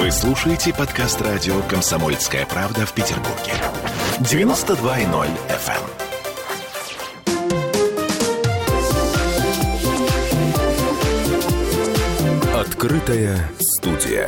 Вы слушаете подкаст радио «Комсомольская правда» в Петербурге. 92.0 FM. Открытая студия.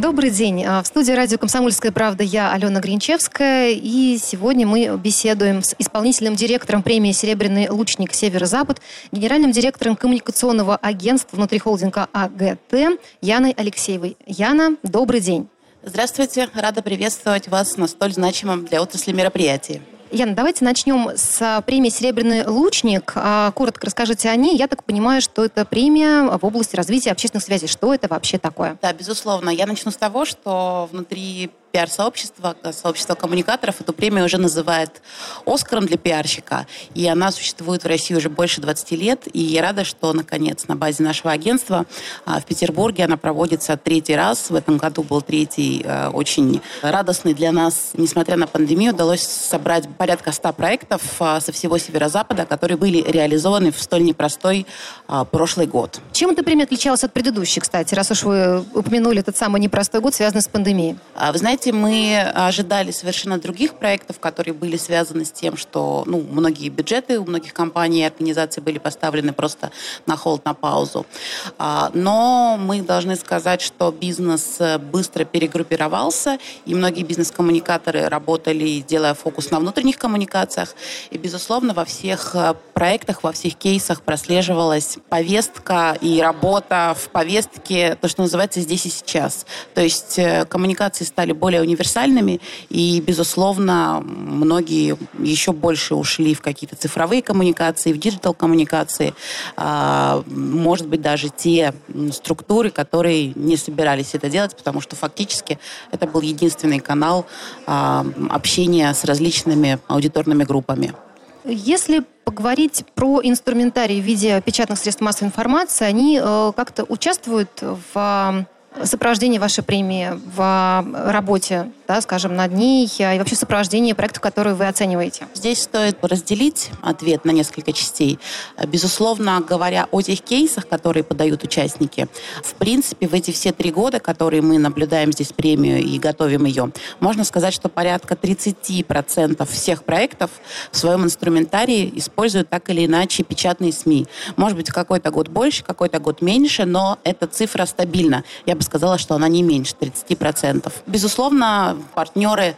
Добрый день. А, В студии радио «Комсомольская правда» я, Алена Гринчевская. И сегодня мы беседуем с исполнительным директором премии «Серебряный лучник Северо-Запад», генеральным директором коммуникационного агентства внутрихолдинга АГТ Яной Алексеевой. Яна, добрый день. Здравствуйте, рада приветствовать вас на столь значимом для отрасли мероприятии. Яна, давайте начнем с а, премии «Серебряный лучник». А, Коротко расскажите о ней. Я так понимаю, что это премия в области развития общественных связей. Что это вообще такое? Да, безусловно. Я начну с того, что внутри пиар-сообщества, сообщества коммуникаторов, эту премию уже называют «Оскаром для пиарщика». И она существует в России уже больше 20 лет. И я рада, что, наконец, на базе нашего агентства а, в Петербурге она проводится третий раз. В этом году был третий, э, очень радостный для нас. Несмотря на пандемию, удалось собрать порядка 100 проектов а, со всего Северо-Запада, которые были реализованы в столь непростой а, прошлый год. Чем эта премия отличалась от предыдущей, кстати, раз уж вы упомянули этот самый непростой год, связанный с пандемией? А, Вы знаете, мы ожидали совершенно других проектов, которые были связаны с тем, что ну, многие бюджеты у многих компаний и организаций были поставлены просто на холд, на паузу. А, Но мы должны сказать, что бизнес быстро перегруппировался, и многие бизнес-коммуникаторы работали, делая фокус на внутренних коммуникациях. И, безусловно, во всех э, проектах, во всех кейсах прослеживалась повестка и работа в повестке, то, что называется «здесь и сейчас». То есть э, коммуникации стали более универсальными, и, безусловно, многие еще больше ушли в какие-то цифровые коммуникации, в диджитал-коммуникации. А, Может быть, даже те структуры, которые не собирались это делать, потому что фактически это был единственный канал а, общения с различными аудиторными группами. Если поговорить про инструментарий в виде печатных средств массовой информации, они э, как-то участвуют в сопровождении вашей премии, в э, работе, да, скажем, над ней э, и вообще в сопровождении проектов, которые вы оцениваете? Здесь стоит разделить ответ на несколько частей. Безусловно, говоря о тех кейсах, которые подают участники, в принципе, в эти все три года, которые мы наблюдаем здесь премию и готовим ее, можно сказать, что порядка 30% всех проектов в своем инструментарии используют так или иначе печатные СМИ. Может быть, какой-то год больше, какой-то год меньше, но эта цифра стабильна. Я бы сказала, что она не меньше 30%. Безусловно, партнеры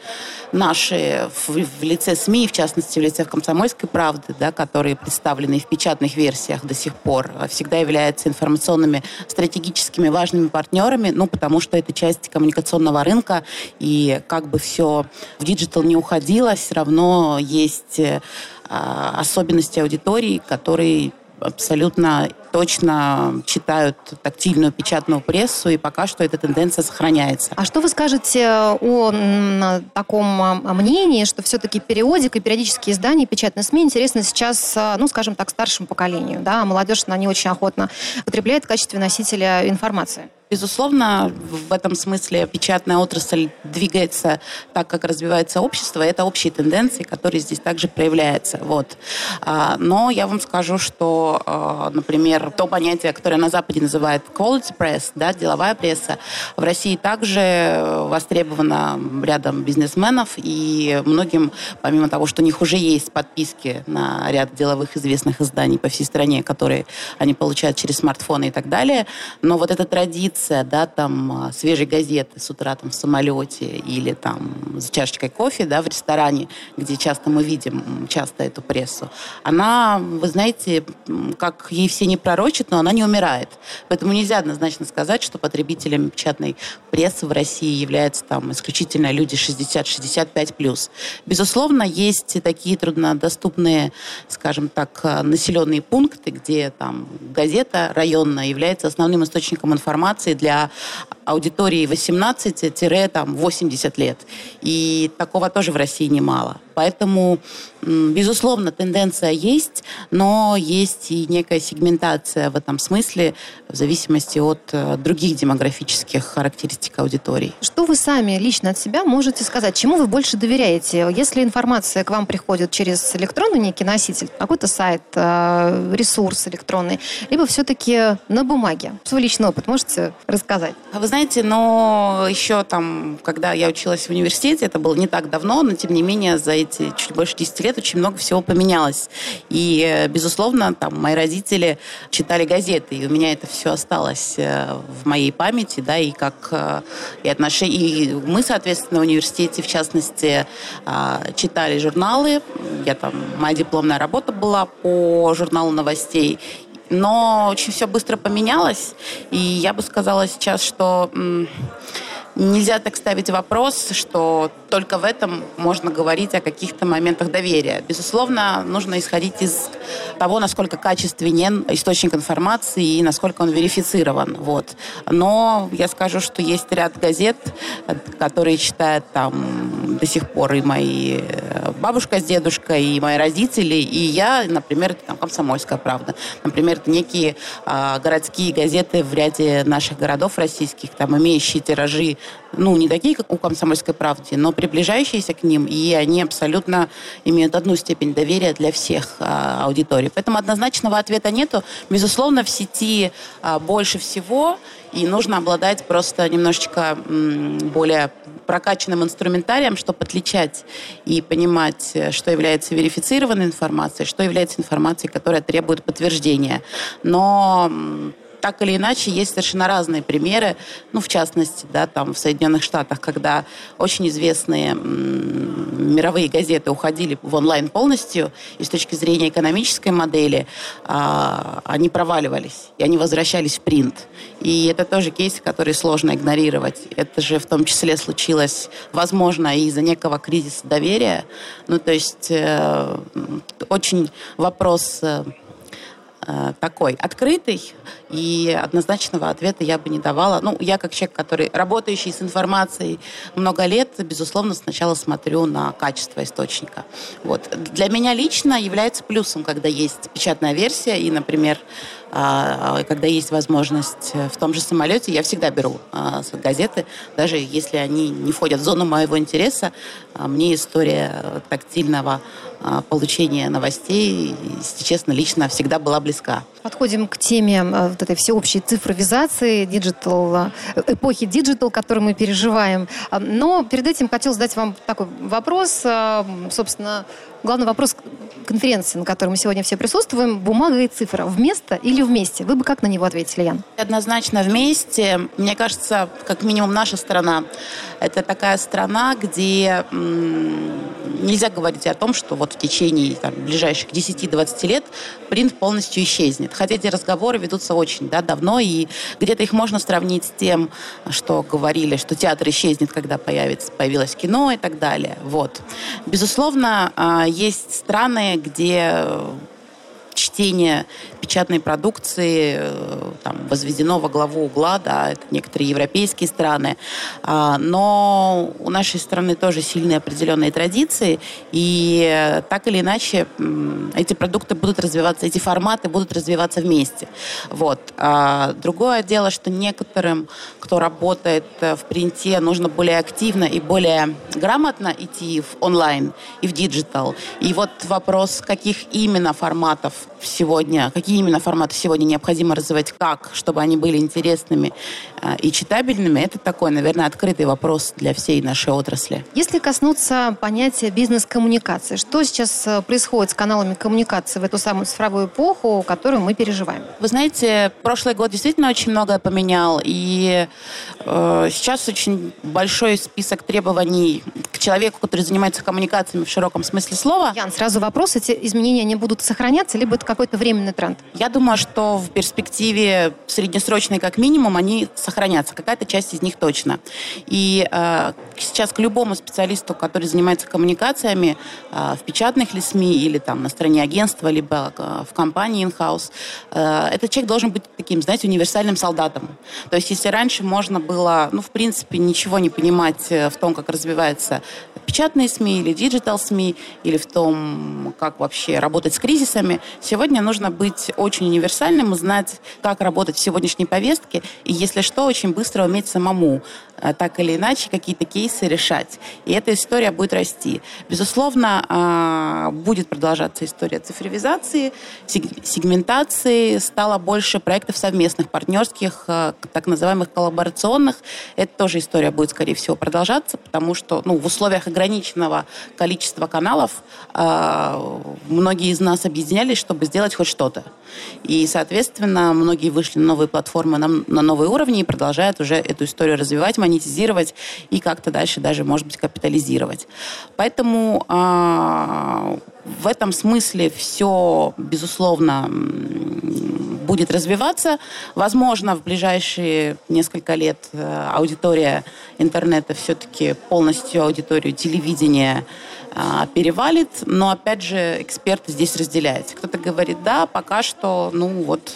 наши в, в лице СМИ, в частности, в лице «Комсомольской правды», да, которые представлены в печатных версиях до сих пор, всегда являются информационными стратегическими важными партнерами, ну, потому что это часть коммуникационного рынка, и как бы все в digital не уходило, все равно есть э, особенности аудитории, которые абсолютно точно читают тактильную печатную прессу, и пока что эта тенденция сохраняется. А что вы скажете о м, таком а, мнении, что все-таки периодика и периодические издания, печатные СМИ интересны сейчас, а, ну, скажем так, старшему поколению, да, а молодежь, она не очень охотно потребляет в качестве носителя информации? Безусловно, в этом смысле печатная отрасль двигается так, как развивается общество. Это общие тенденции, которые здесь также проявляются. Вот. А, Но я вам скажу, что, а, например, то понятие, которое на Западе называют quality press, да, деловая пресса, в России также востребовано рядом бизнесменов, и многим, помимо того, что у них уже есть подписки на ряд деловых известных изданий по всей стране, которые они получают через смартфоны и так далее, но вот эта традиция да, там, свежей газеты с утра там, в самолете или там с чашечкой кофе да, в ресторане, где часто мы видим часто эту прессу, она, вы знаете, как ей все не пророчат, но она не умирает. Поэтому нельзя однозначно сказать, что потребителями печатной прессы в России являются там исключительно люди 60-65+. Безусловно, есть такие труднодоступные, скажем так, населенные пункты, где там газета районная является основным источником информации для аудитории 18-80 лет. И такого тоже в России немало. Поэтому, безусловно, тенденция есть, но есть и некая сегментация в этом смысле в зависимости от э, других демографических характеристик аудитории. Что вы сами лично от себя можете сказать? Чему вы больше доверяете? Если информация к вам приходит через электронный некий носитель, какой-то сайт, э, ресурс электронный, либо все-таки на бумаге? Свой личный опыт можете рассказать? А вы знаете, но еще там, когда я училась в университете, это было не так давно, но тем не менее за эти чуть больше 10 лет очень много всего поменялось. И, безусловно, там мои родители читали газеты, и у меня это все осталось э, в моей памяти, да, и как э, и отношения, и мы, соответственно, в университете, в частности, а, читали журналы. Я там, моя дипломная работа была по журналу новостей, но очень все быстро поменялось, и я бы сказала сейчас, что нельзя так ставить вопрос, что только в этом можно говорить о каких-то моментах доверия. Безусловно, нужно исходить из того, насколько качественен источник информации и насколько он верифицирован. Вот. Но я скажу, что есть ряд газет, которые читают там до сих пор и мои э, бабушка с дедушкой, и мои родители, и я, например, там «Комсомольская правда». Например, это некие а, городские газеты в ряде наших городов российских, там имеющие тиражи ну, не такие, как у «Комсомольской правды», но приближающиеся к ним, и они абсолютно имеют одну степень доверия для всех а, аудиторий. Поэтому однозначного ответа нету. Безусловно, в сети а, больше всего, и нужно обладать просто немножечко м, более прокачанным инструментарием, чтобы отличать и понимать, что является верифицированной информацией, что является информацией, которая требует подтверждения. Но так или иначе, есть совершенно разные примеры, ну, в частности, да, там в Соединенных Штатах, когда очень известные мировые газеты уходили в онлайн полностью, и с точки зрения экономической модели а, они проваливались, и они возвращались в принт. И это тоже кейсы, которые сложно игнорировать. Это же в том числе случилось, возможно, из-за некого кризиса доверия. Ну, то есть э, очень вопрос э, такой открытый, и однозначного ответа я бы не давала. Ну, я как человек, который работающий с информацией много лет, безусловно, сначала смотрю на качество источника. Вот. Для меня лично является плюсом, когда есть печатная версия, и, например, а, когда есть возможность в том же самолете, я всегда беру а, газеты, даже если они не входят в зону моего интереса. А, мне история тактильного получения новостей, честно, лично всегда была близка. Подходим к теме вот этой всеобщей цифровизации, digital, эпохи digital, которую мы переживаем. Но перед этим хотел задать вам такой вопрос. Собственно, главный вопрос конференции, на которой мы сегодня все присутствуем, бумага и цифра. Вместо или вместе? Вы бы как на него ответили, Ян? Однозначно вместе. Мне кажется, как минимум наша страна, это такая страна, где нельзя говорить о том, что вот в течение там, ближайших 10-20 лет принт полностью исчезнет. Хотя эти разговоры ведутся очень да, давно, и где-то их можно сравнить с тем, что говорили, что театр исчезнет, когда появится, появилось кино и так далее. Вот. Безусловно, а, есть страны, где чтение печатной продукции э, там, возведено во главу угла, да, это некоторые европейские страны, а, но у нашей страны тоже сильные определенные традиции, и так или иначе эти продукты будут развиваться, эти форматы будут развиваться вместе. Вот. А другое дело, что некоторым, кто работает э, в принте, нужно более активно и более грамотно идти в онлайн и в digital. И вот вопрос, каких именно форматов сегодня, какие именно форматы сегодня необходимо развивать, как, чтобы они были интересными э, и читабельными, это такой, наверное, открытый вопрос для всей нашей отрасли. Если коснуться понятия бизнес-коммуникации, что сейчас э, происходит с каналами коммуникации в эту самую цифровую эпоху, которую мы переживаем? Вы знаете, прошлый год действительно очень многое поменял, и э, сейчас очень большой список требований к человеку, который занимается коммуникациями в широком смысле слова. Ян, сразу вопрос, эти изменения, они будут сохраняться, либо это какой-то временный тренд? Я думаю, что в перспективе среднесрочной как минимум они сохранятся. Какая-то часть из них точно. И э, сейчас к любому специалисту, который занимается коммуникациями э, в печатных ли СМИ или там на стороне агентства, либо э, в компании in-house, э, этот человек должен быть таким, знаете, универсальным солдатом. То есть если раньше можно было, ну, в принципе, ничего не понимать э, в том, как развивается печатные СМИ или digital СМИ, или в том, как вообще работать с кризисами. Сегодня нужно быть очень универсальным, знать, как работать в сегодняшней повестке, и, если что, очень быстро уметь самому Э, так или иначе какие-то кейсы решать. И эта история будет расти. Безусловно, а, будет продолжаться история цифровизации, сегментации. Стало больше проектов совместных, партнерских, э, так называемых коллаборационных. Это тоже история будет, скорее всего, продолжаться, потому что ну, в условиях ограниченного количества каналов а, многие из нас объединялись, чтобы сделать хоть что-то. И, соответственно, многие вышли на новые платформы, на новые уровни и продолжают уже эту историю развивать, монетизировать и как-то дальше даже, может быть, капитализировать. Поэтому э, в этом смысле все, безусловно, будет развиваться. Возможно, в ближайшие несколько лет э, аудитория интернета все-таки полностью аудиторию телевидения а, перевалит, но опять же эксперты здесь разделяются. Кто-то говорит, да, пока что, ну вот,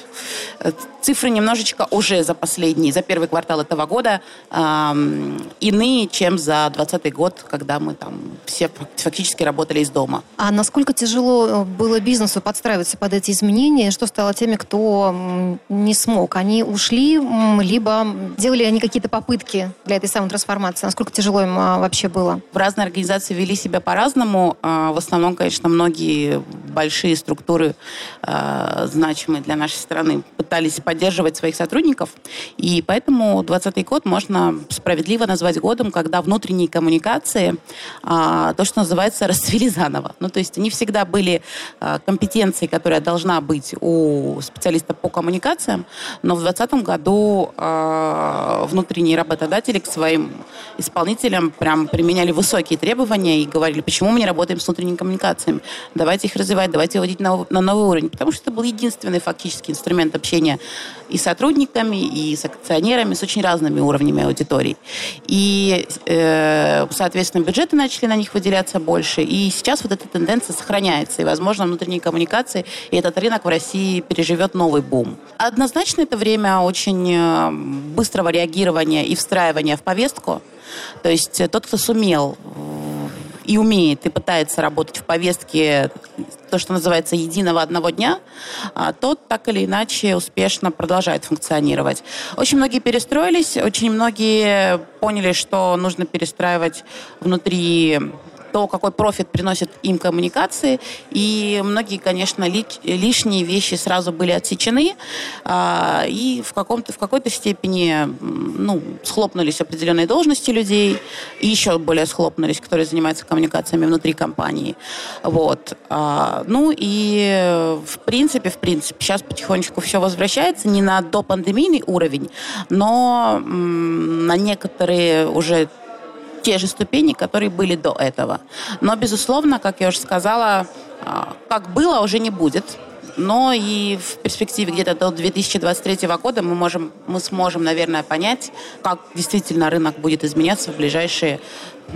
э, цифры немножечко уже за последний, за первый квартал этого года э, иные, чем за 2020 год, когда мы там все фактически работали из дома. А насколько тяжело э, было бизнесу подстраиваться под эти изменения? Что стало теми, кто не смог? Они ушли, либо делали они какие-то попытки для этой самой трансформации? Насколько тяжело им а, вообще было? В разные организации вели себя по по-разному. А, в основном, конечно, многие большие структуры, а, значимые для нашей страны, пытались поддерживать своих сотрудников. И поэтому 2020 год можно справедливо назвать годом, когда внутренние коммуникации, а, то, что называется, расцвели заново. Ну, то есть они всегда были компетенцией, которая должна быть у специалиста по коммуникациям, но в 2020 году внутренние работодатели к своим исполнителям прям применяли высокие требования и говорили, почему мы не работаем с внутренними коммуникациями. Давайте их развивать, давайте выводить на, на новый уровень. Потому что это был единственный фактически инструмент общения и с сотрудниками, и с акционерами, с очень разными уровнями аудитории. И, э, соответственно, бюджеты начали на них выделяться больше. И сейчас вот эта тенденция сохраняется. И, возможно, внутренние коммуникации, и этот рынок в России переживет новый бум. Однозначно это время очень э, быстрого реагирования и встраивания в повестку. То есть тот, кто сумел и умеет, и пытается работать в повестке, то, что называется, единого одного дня, а, тот так или иначе успешно продолжает функционировать. Очень многие перестроились, очень многие поняли, что нужно перестраивать внутри то, какой профит приносит им коммуникации. И многие, конечно, лишние вещи сразу были отсечены. А, и в, каком-то, в какой-то степени ну, схлопнулись определенные должности людей. И еще более схлопнулись, которые занимаются коммуникациями внутри компании. Вот. А, ну и в принципе, в принципе, сейчас потихонечку все возвращается не на допандемийный уровень, но на некоторые уже те же ступени, которые были до этого. Но, безусловно, как я уже сказала, а, как было, уже не будет. Но и в перспективе где-то до 2023 года мы, можем, мы сможем, наверное, понять, как действительно рынок будет изменяться в ближайшие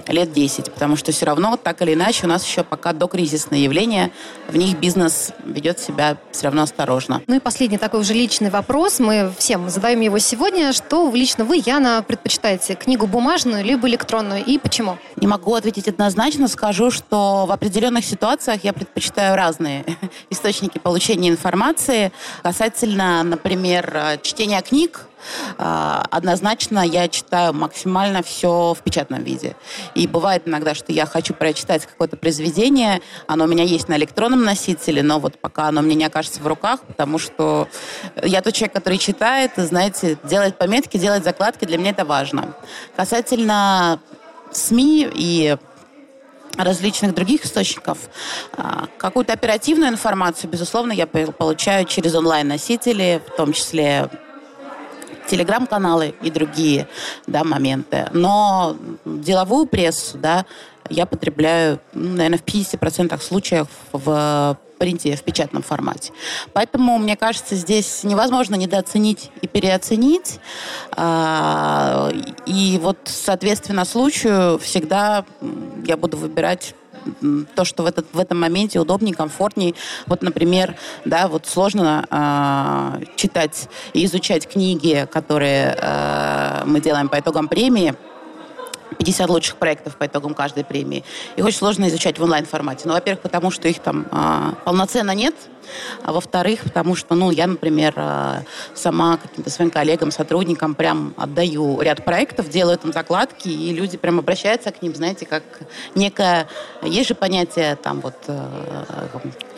лет 10, потому что все равно, так или иначе, у нас еще пока докризисные явления, в них бизнес ведет себя все равно осторожно. Ну и последний такой уже личный вопрос, мы всем задаем его сегодня. Что лично вы, Яна, предпочитаете, книгу бумажную либо электронную и почему? Не могу ответить однозначно, скажу, что в определенных ситуациях я предпочитаю разные источники получения информации. Касательно, например, чтения книг, однозначно я читаю максимально все в печатном виде. И бывает иногда, что я хочу прочитать какое-то произведение, оно у меня есть на электронном носителе, но вот пока оно мне не окажется в руках, потому что я тот человек, который читает, знаете, делает пометки, делает закладки, для меня это важно. Касательно СМИ и различных других источников. А, какую-то оперативную информацию, безусловно, я получаю через онлайн-носители, в том числе телеграм-каналы и другие да, моменты. Но деловую прессу да, я потребляю, ну, наверное, в 50% случаев в принте, в печатном формате. Поэтому, мне кажется, здесь невозможно недооценить и переоценить. А, и вот, соответственно, случаю всегда я буду выбирать то, что в, этот, в этом моменте удобнее, комфортнее. Вот, например, да, вот сложно э, читать и изучать книги, которые э, мы делаем по итогам премии, 50 лучших проектов по итогам каждой премии. Их очень сложно изучать в онлайн-формате. Ну, во-первых, потому что их там а, полноценно нет, а во-вторых, потому что, ну, я, например, а, сама каким-то своим коллегам, сотрудникам прям отдаю ряд проектов, делаю там закладки, и люди прям обращаются к ним, знаете, как некое... Есть же понятие там вот э,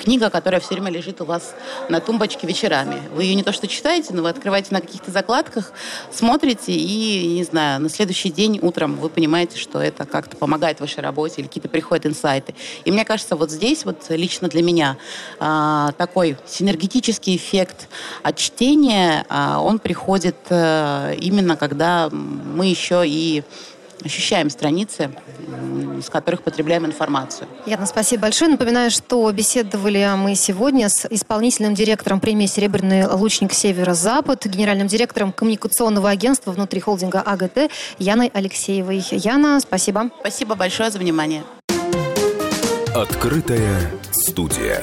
книга, которая все время лежит у вас на тумбочке вечерами. Вы ее не то что читаете, но вы открываете на каких-то закладках, смотрите, и, не знаю, на следующий день утром вы понимаете, что это как-то помогает вашей работе, или какие-то приходят инсайты. И мне кажется, вот здесь вот лично для меня а, такой синергетический эффект от чтения, а, он приходит а, именно когда мы еще и ощущаем страницы, с которых потребляем информацию. Яна, спасибо большое. Напоминаю, что беседовали мы сегодня с исполнительным директором премии «Серебряный лучник Северо-Запад», генеральным директором коммуникационного агентства внутри холдинга АГТ Яной Алексеевой. Яна, спасибо. Спасибо большое за внимание. Открытая студия.